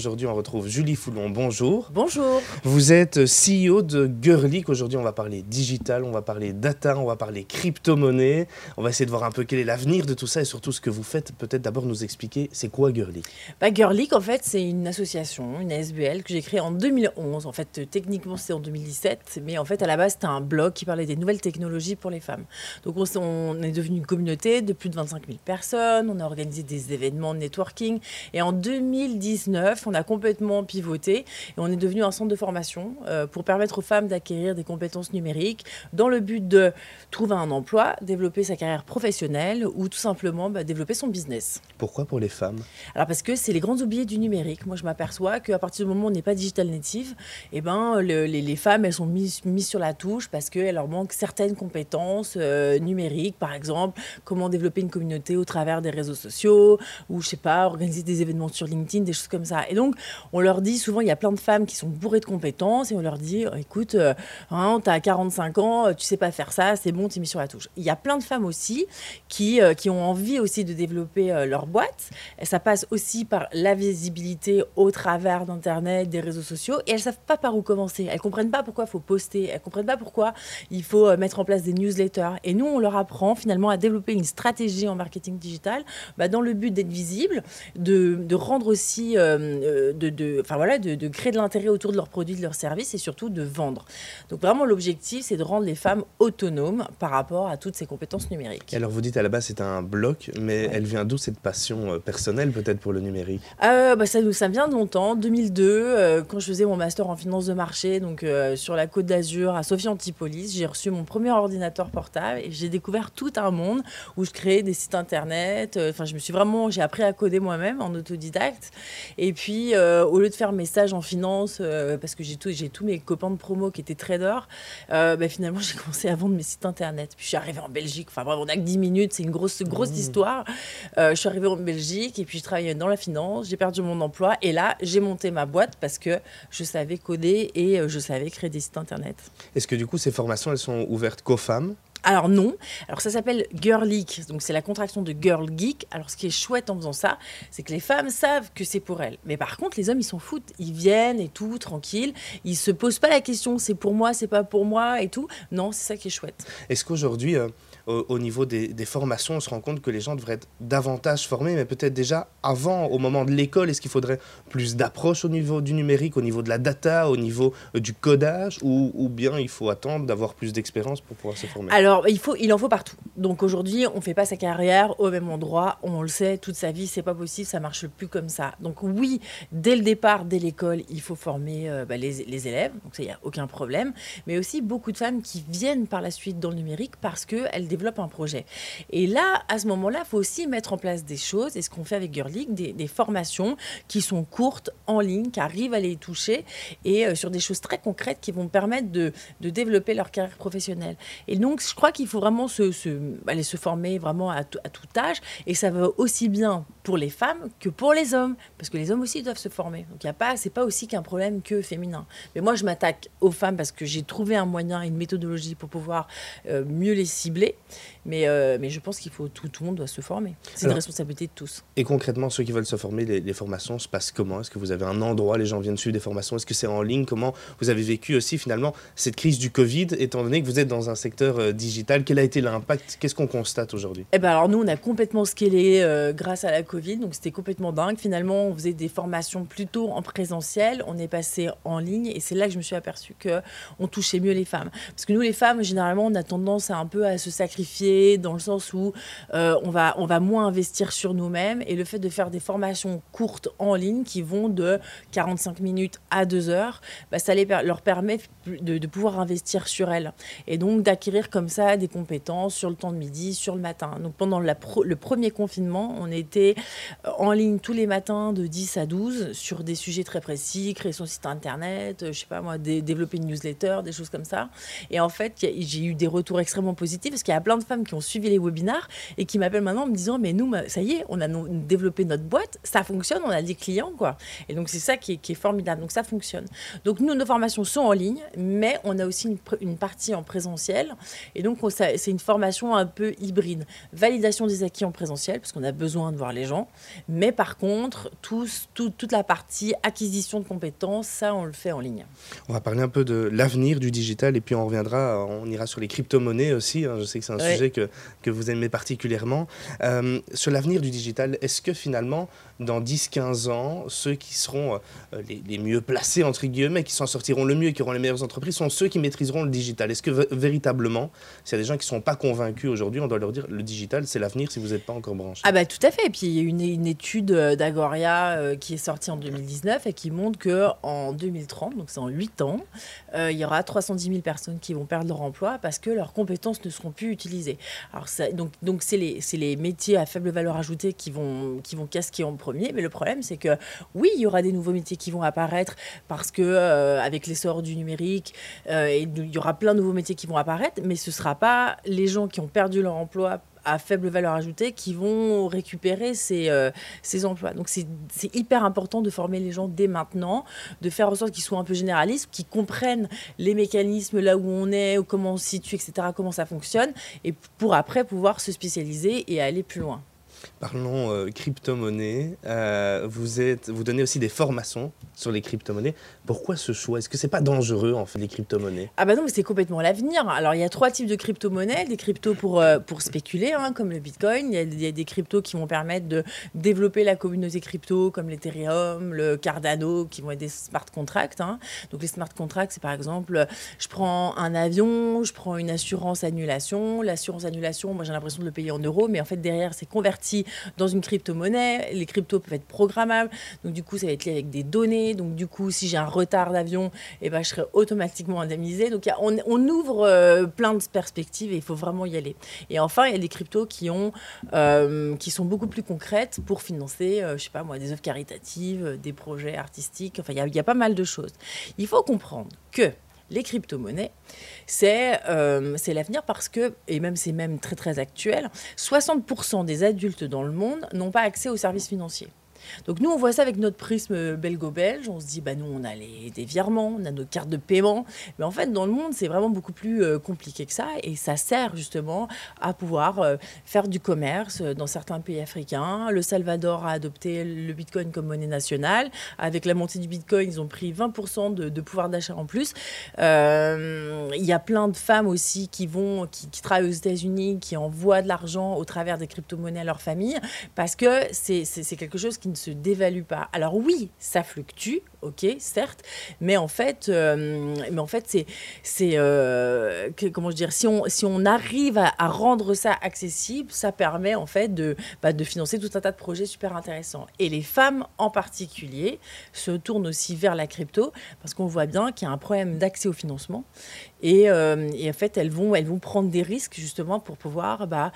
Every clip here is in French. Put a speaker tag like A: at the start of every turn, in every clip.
A: Aujourd'hui, on retrouve Julie Foulon. Bonjour.
B: Bonjour.
A: Vous êtes CEO de Girlic. Aujourd'hui, on va parler digital, on va parler data, on va parler crypto-monnaie. On va essayer de voir un peu quel est l'avenir de tout ça et surtout ce que vous faites. Peut-être d'abord nous expliquer c'est quoi Girlic?
B: Bah, Girlic, en fait, c'est une association, une ASBL que j'ai créée en 2011. En fait, techniquement, c'était en 2017, mais en fait, à la base, c'était un blog qui parlait des nouvelles technologies pour les femmes. Donc, on, est devenu une communauté de plus de 25 000 personnes. On a organisé des événements de networking. Et en 2019, on a complètement pivoté et on est devenu un centre de formation euh, pour permettre aux femmes d'acquérir des compétences numériques dans le but de trouver un emploi, développer sa carrière professionnelle ou tout simplement bah, développer son business.
A: Pourquoi pour les femmes?
B: Alors parce que c'est les grands oubliés du numérique. Moi, je m'aperçois qu'à partir du moment où on n'est pas digital native, eh ben, les, femmes, elles sont mises, sur la touche parce qu'elles leur manquent certaines compétences euh, numériques, par exemple, comment développer une communauté au travers des réseaux sociaux ou, je sais pas, organiser des événements sur LinkedIn, des choses comme ça. Et donc, on leur dit souvent, il y a plein de femmes qui sont bourrées de compétences et on leur dit, écoute, euh, hein, tu as 45 ans, tu sais pas faire ça, c'est bon, tu es mis sur la touche. Il y a plein de femmes aussi qui, euh, qui ont envie aussi de développer euh, leur boîte. Ça passe aussi par la visibilité au travers d'Internet, des réseaux sociaux et elles savent pas par où commencer. Elles comprennent pas pourquoi il faut poster, elles comprennent pas pourquoi il faut mettre en place des newsletters. Et nous, on leur apprend finalement à développer une stratégie en marketing digital bah, dans le but d'être visible, de, de rendre aussi de, enfin voilà, de, créer de l'intérêt autour de leurs produits, de leurs services et surtout de vendre. Donc vraiment l'objectif, c'est de rendre les femmes autonomes par rapport à toutes ces compétences numériques.
A: alors vous dites à la base c'est un bloc, mais elle vient d'où cette passion euh, personnelle peut-être pour le numérique?
B: Euh, bah, ça, ça vient de longtemps, 2002, euh, quand je faisais mon master en finance de marché, donc sur la côte d'Azur à Sophie Antipolis, j'ai reçu mon premier ordinateur portable et j'ai découvert tout un monde où je créais des sites internet. Enfin, je me suis vraiment, j'ai appris à coder moi-même en autodidacte. Et puis, euh, au lieu de faire mes stages en finance, euh, parce que j'ai tous mes copains de promo qui étaient traders, euh, bah, finalement, j'ai commencé à vendre mes sites internet. Puis je suis arrivée en Belgique, enfin bref, on n'a que 10 minutes, c'est une grosse, grosse mmh. histoire. je suis arrivée en Belgique et puis je travaillais dans la finance, j'ai perdu mon emploi et là, j'ai monté ma boîte parce que je savais coder et je savais créer des sites internet.
A: Est-ce que du coup, ces formations, elles sont ouvertes qu'aux femmes?
B: Alors non, alors ça s'appelle Girl Geek, donc c'est la contraction de Girl Geek. Alors ce qui est chouette en faisant ça, c'est que les femmes savent que c'est pour elles. Mais par contre, les hommes, ils s'en foutent. Ils viennent et tout, tranquille. Ils se posent pas la question, c'est pour moi, c'est pas pour moi et tout. Non, c'est ça qui est chouette.
A: Est-ce qu'aujourd'hui, euh, au, niveau des, formations, on se rend compte que les gens devraient être davantage formés, mais peut-être déjà avant, au moment de l'école, est-ce qu'il faudrait plus d'approche au niveau du numérique, au niveau de la data, au niveau euh, du codage, ou, bien il faut attendre d'avoir plus d'expérience pour pouvoir se former?
B: Alors, il en faut partout. Donc aujourd'hui, on ne fait pas sa carrière au même endroit, on le sait, toute sa vie, c'est pas possible, ça marche plus comme ça. Donc oui, dès le départ, dès l'école, il faut former euh, bah, les, élèves, donc ça, il n'y a aucun problème, mais aussi beaucoup de femmes qui viennent par la suite dans le numérique parce qu'elles développe un projet. Et là, à ce moment-là, il faut aussi mettre en place des choses, et ce qu'on fait avec Girl League, des, formations qui sont courtes, en ligne, qui arrivent à les toucher, et euh, sur des choses très concrètes qui vont permettre de, de, développer leur carrière professionnelle. Et donc, je crois qu'il faut vraiment se, aller se former vraiment à, à tout âge, et ça va aussi bien pour les femmes que pour les hommes, parce que les hommes aussi doivent se former. Donc, y a pas, c'est pas aussi qu'un problème que féminin. Mais moi, je m'attaque aux femmes parce que j'ai trouvé un moyen, une méthodologie pour pouvoir euh, mieux les cibler. Mais, euh, mais je pense qu'il faut tout, tout le monde doit se former. C'est une responsabilité de tous.
A: Et concrètement, ceux qui veulent se former, les, formations se passent comment? Est-ce que vous avez un endroit, les gens viennent suivre des formations? Est-ce que c'est en ligne? Comment vous avez vécu aussi finalement cette crise du Covid, étant donné que vous êtes dans un secteur euh, digital? Quel a été l'impact Qu'est-ce qu'on constate aujourd'hui?
B: Eh ben alors nous, on a complètement scalé euh, grâce à la Covid, donc c'était complètement dingue. Finalement, on faisait des formations plutôt en présentiel, on est passé en ligne, et c'est là que je me suis aperçu que on touchait mieux les femmes. Parce que nous, les femmes, généralement, on a tendance à un peu à se sacrifier dans le sens où euh, on, va, on va moins investir sur nous-mêmes. Et le fait de faire des formations courtes en ligne qui vont de 45 minutes à 2 heures, bah, ça les, leur permet de, pouvoir investir sur elles. Et donc d'acquérir comme ça des compétences sur le temps de midi, sur le matin. Donc pendant le premier confinement, on était euh, en ligne tous les matins de 10 à 12 sur des sujets très précis, créer son site internet, euh, je sais pas moi, développer une newsletter, des choses comme ça. Et en fait, j'ai eu des retours extrêmement positifs parce qu'il y a plein de femmes qui ont suivi les webinars et qui m'appellent maintenant en me disant mais nous, ça y est, on a développé notre boîte, ça fonctionne, on a des clients quoi. Et donc c'est ça qui est, formidable. Donc ça fonctionne. Donc nous, nos formations sont en ligne, mais on a aussi une, partie en présentiel. Et donc c'est une formation un peu hybride. Validation des acquis en présentiel parce qu'on a besoin de voir les gens, mais par contre toute la partie acquisition de compétences, ça on le fait en ligne.
A: On va parler un peu de l'avenir du digital et puis on reviendra, on ira sur les crypto-monnaies aussi. Hein. Je sais que c'est un sujet que, que, vous aimez particulièrement. Euh, sur l'avenir du digital, est-ce que finalement, dans 10-15 ans, ceux qui seront euh, les, mieux placés, entre guillemets, qui s'en sortiront le mieux et qui auront les meilleures entreprises, sont ceux qui maîtriseront le digital? Est-ce que véritablement, s'il y a des gens qui ne sont pas convaincus aujourd'hui, on doit leur dire le digital, c'est l'avenir si vous n'êtes pas encore branché
B: Ah bah tout à fait. Et puis il y a une, étude euh, d'Agoria qui est sortie en 2019 et qui montre qu'en 2030, donc c'est en 8 ans, il y aura 310 000 personnes qui vont perdre leur emploi parce que leurs compétences ne seront plus utilisées. Alors donc donc c'est les, les métiers à faible valeur ajoutée qui vont qui vont casquer en premier. Mais le problème c'est que oui il y aura des nouveaux métiers qui vont apparaître parce que euh, avec l'essor du numérique euh, il y aura plein de nouveaux métiers qui vont apparaître, mais ce sera pas les gens qui ont perdu leur emploi à faible valeur ajoutée qui vont récupérer ces, euh, ces emplois. Donc c'est hyper important de former les gens dès maintenant, de faire en sorte qu'ils soient un peu généralistes, qu'ils comprennent les mécanismes là où on est, comment on se situe, etc., comment ça fonctionne, et pour après pouvoir se spécialiser et aller plus loin.
A: Parlons euh, crypto-monnaie. Euh, vous, vous donnez aussi des formations sur les crypto-monnaies. Pourquoi ce choix? Est-ce que c'est pas dangereux en fait les crypto-monnaies?
B: Ah bah non, c'est complètement l'avenir. Alors il y a trois types de crypto-monnaies. Des cryptos pour, euh, pour spéculer, hein, comme le Bitcoin. Il y, a, des cryptos qui vont permettre de développer la communauté crypto, comme l'Ethereum, le Cardano, qui vont être des smart contracts. Hein. Donc les smart contracts, c'est par exemple, je prends un avion, je prends une assurance annulation. L'assurance annulation, moi j'ai l'impression de le payer en euros, mais en fait derrière c'est converti dans une crypto-monnaie. Les cryptos peuvent être programmables. Donc, du coup, ça va être lié avec des données. Donc, du coup, si j'ai un retard d'avion, eh ben, je serai automatiquement indemnisé. Donc, on, ouvre euh, plein de perspectives et il faut vraiment y aller. Et enfin, il y a des cryptos qui, ont, euh, qui sont beaucoup plus concrètes pour financer, euh, je sais pas moi, des œuvres caritatives, des projets artistiques. Enfin, il y, y a pas mal de choses. Il faut comprendre que les crypto-monnaies, euh, c'est l'avenir parce que, et même c'est même très très actuel, 60% des adultes dans le monde n'ont pas accès aux services financiers. Donc nous, on voit ça avec notre prisme belgo-belge. On se dit, bah, nous, on a les, des virements, on a nos cartes de paiement. Mais en fait, dans le monde, c'est vraiment beaucoup plus euh, compliqué que ça. Et ça sert justement à pouvoir euh, faire du commerce dans certains pays africains. Le Salvador a adopté le Bitcoin comme monnaie nationale. Avec la montée du Bitcoin, ils ont pris 20% de, pouvoir d'achat en plus. Euh, il y a plein de femmes aussi qui vont, qui, qui travaillent aux États-Unis, qui envoient de l'argent au travers des crypto-monnaies à leur famille, parce que c'est quelque chose qui ne se dévalue pas. Alors oui, ça fluctue, ok, certes, mais en fait, euh, mais en fait, c'est, c'est, euh, comment je dire, si on, si on arrive à, rendre ça accessible, ça permet en fait de, bah, de financer tout un tas de projets super intéressants. Et les femmes en particulier se tournent aussi vers la crypto parce qu'on voit bien qu'il y a un problème d'accès au financement et, euh, et, en fait, elles vont, elles vont prendre des risques justement pour pouvoir bah,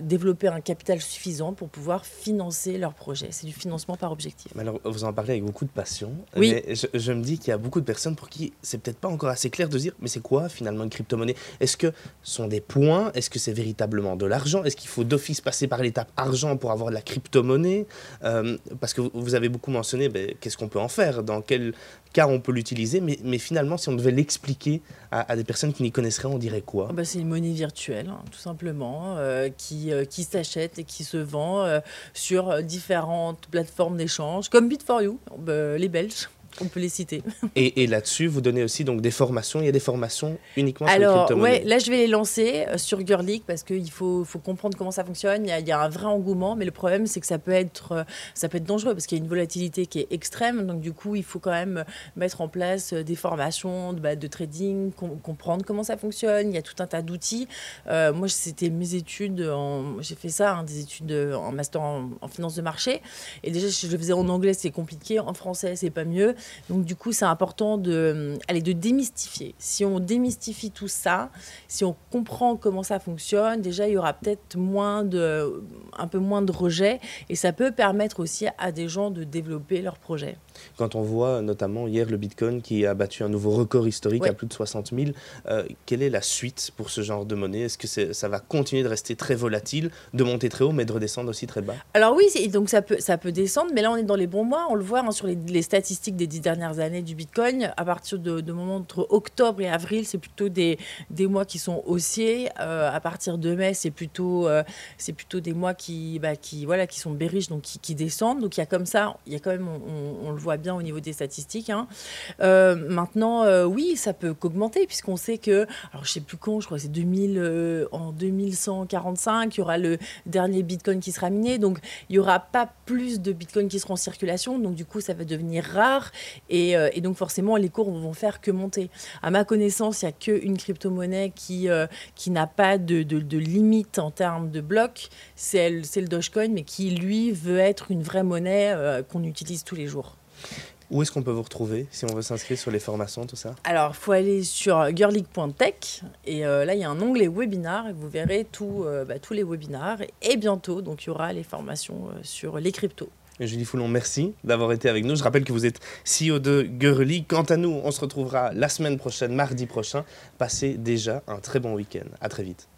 B: développer un capital suffisant pour pouvoir financer leurs projets. C'est du financement par objectif.
A: Alors, vous en parlez avec beaucoup de passion. Oui. je, me dis qu'il y a beaucoup de personnes pour qui c'est peut-être pas encore assez clair de dire mais c'est quoi finalement une crypto-monnaie? Est-ce que ce sont des points? Est-ce que c'est véritablement de l'argent? Est-ce qu'il faut d'office passer par l'étape argent pour avoir de la crypto-monnaie? Euh, Parce que vous avez beaucoup mentionné ben, qu'est-ce qu'on peut en faire? Dans quel cas on peut l'utiliser? Mais, mais, finalement, si on devait l'expliquer à, des personnes qui n'y connaisseraient, on dirait quoi?
B: Bah, C'est une monnaie virtuelle, hein, tout simplement, euh, qui, euh, qui s'achète et qui se vend sur différentes plateformes d'échange, comme Bit4You, les Belges on peut les citer.
A: et, là-dessus, vous donnez aussi donc des formations. Il y a des formations uniquement
B: sur
A: les crypto
B: ouais, là, je vais les lancer euh, sur Girlic parce qu'il faut, faut, comprendre comment ça fonctionne. Il y, a, un vrai engouement, mais le problème, c'est que ça peut être, euh, ça peut être dangereux parce qu'il y a une volatilité qui est extrême. Donc, du coup, il faut quand même mettre en place euh, des formations de, bah, de trading, comprendre comment ça fonctionne. Il y a tout un tas d'outils. moi, c'était mes études. J'ai fait ça, hein, des études en master en, en, finance de marché. Et déjà, je le faisais en anglais, c'est compliqué. En français, c'est pas mieux. Donc du coup, c'est important de, allez, de démystifier. Si on démystifie tout ça, si on comprend comment ça fonctionne, déjà, il y aura peut-être un peu moins de rejet et ça peut permettre aussi à des gens de développer leur projet.
A: Quand on voit notamment hier le Bitcoin qui a battu un nouveau record historique à plus de 60 000, euh, quelle est la suite pour ce genre de monnaie? Est-ce que ça va continuer de rester très volatile, de monter très haut, mais de redescendre aussi très bas?
B: Alors oui, donc ça peut, ça peut descendre, mais là on est dans les bons mois. On le voit hein, sur les, statistiques des dix dernières années du Bitcoin. À partir de, de moment entre octobre et avril, c'est plutôt des, des mois qui sont haussiers. Euh, à partir de mai, c'est plutôt, euh, c'est plutôt des mois qui, bah, qui, voilà, qui sont bearish, donc qui, descendent. Donc il y a comme ça, il y a quand même, on, le voit bien au niveau des statistiques. Hein. Euh, maintenant, oui, ça peut qu'augmenter, puisqu'on sait que, alors je sais plus quand, je crois que c'est 2000, en 2145, il y aura le dernier Bitcoin qui sera miné. Donc il n'y aura pas plus de Bitcoin qui seront en circulation. Donc du coup, ça va devenir rare. Et, donc forcément, les cours vont faire que monter. À ma connaissance, il n'y a qu'une crypto-monnaie qui, qui n'a pas de, de, limite en termes de blocs, c'est le Dogecoin, mais qui, lui, veut être une vraie monnaie euh, qu'on utilise tous les jours.
A: Où est-ce qu'on peut vous retrouver si on veut s'inscrire sur les formations, tout ça
B: Alors, il faut aller sur girleague.tech et euh, là, il y a un onglet webinar et vous verrez tout, euh, bah, tous les webinars. Et bientôt, donc, il y aura les formations sur les cryptos.
A: Julie Foulon, merci d'avoir été avec nous. Je rappelle que vous êtes CEO de Girly. Quant à nous, on se retrouvera la semaine prochaine, mardi prochain. Passez déjà un très bon week-end. À très vite.